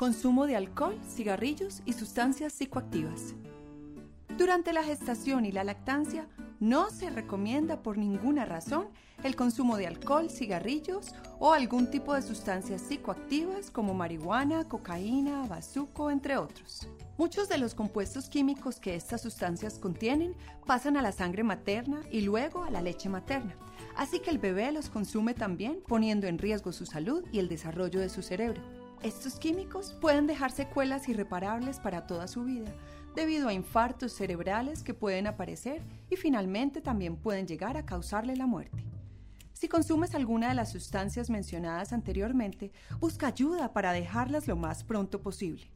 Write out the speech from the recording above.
Consumo de alcohol, cigarrillos y sustancias psicoactivas. Durante la gestación y la lactancia no se recomienda por ninguna razón el consumo de alcohol, cigarrillos o algún tipo de sustancias psicoactivas como marihuana, cocaína, bazuco, entre otros. Muchos de los compuestos químicos que estas sustancias contienen pasan a la sangre materna y luego a la leche materna, así que el bebé los consume también poniendo en riesgo su salud y el desarrollo de su cerebro. Estos químicos pueden dejar secuelas irreparables para toda su vida, debido a infartos cerebrales que pueden aparecer y finalmente también pueden llegar a causarle la muerte. Si consumes alguna de las sustancias mencionadas anteriormente, busca ayuda para dejarlas lo más pronto posible.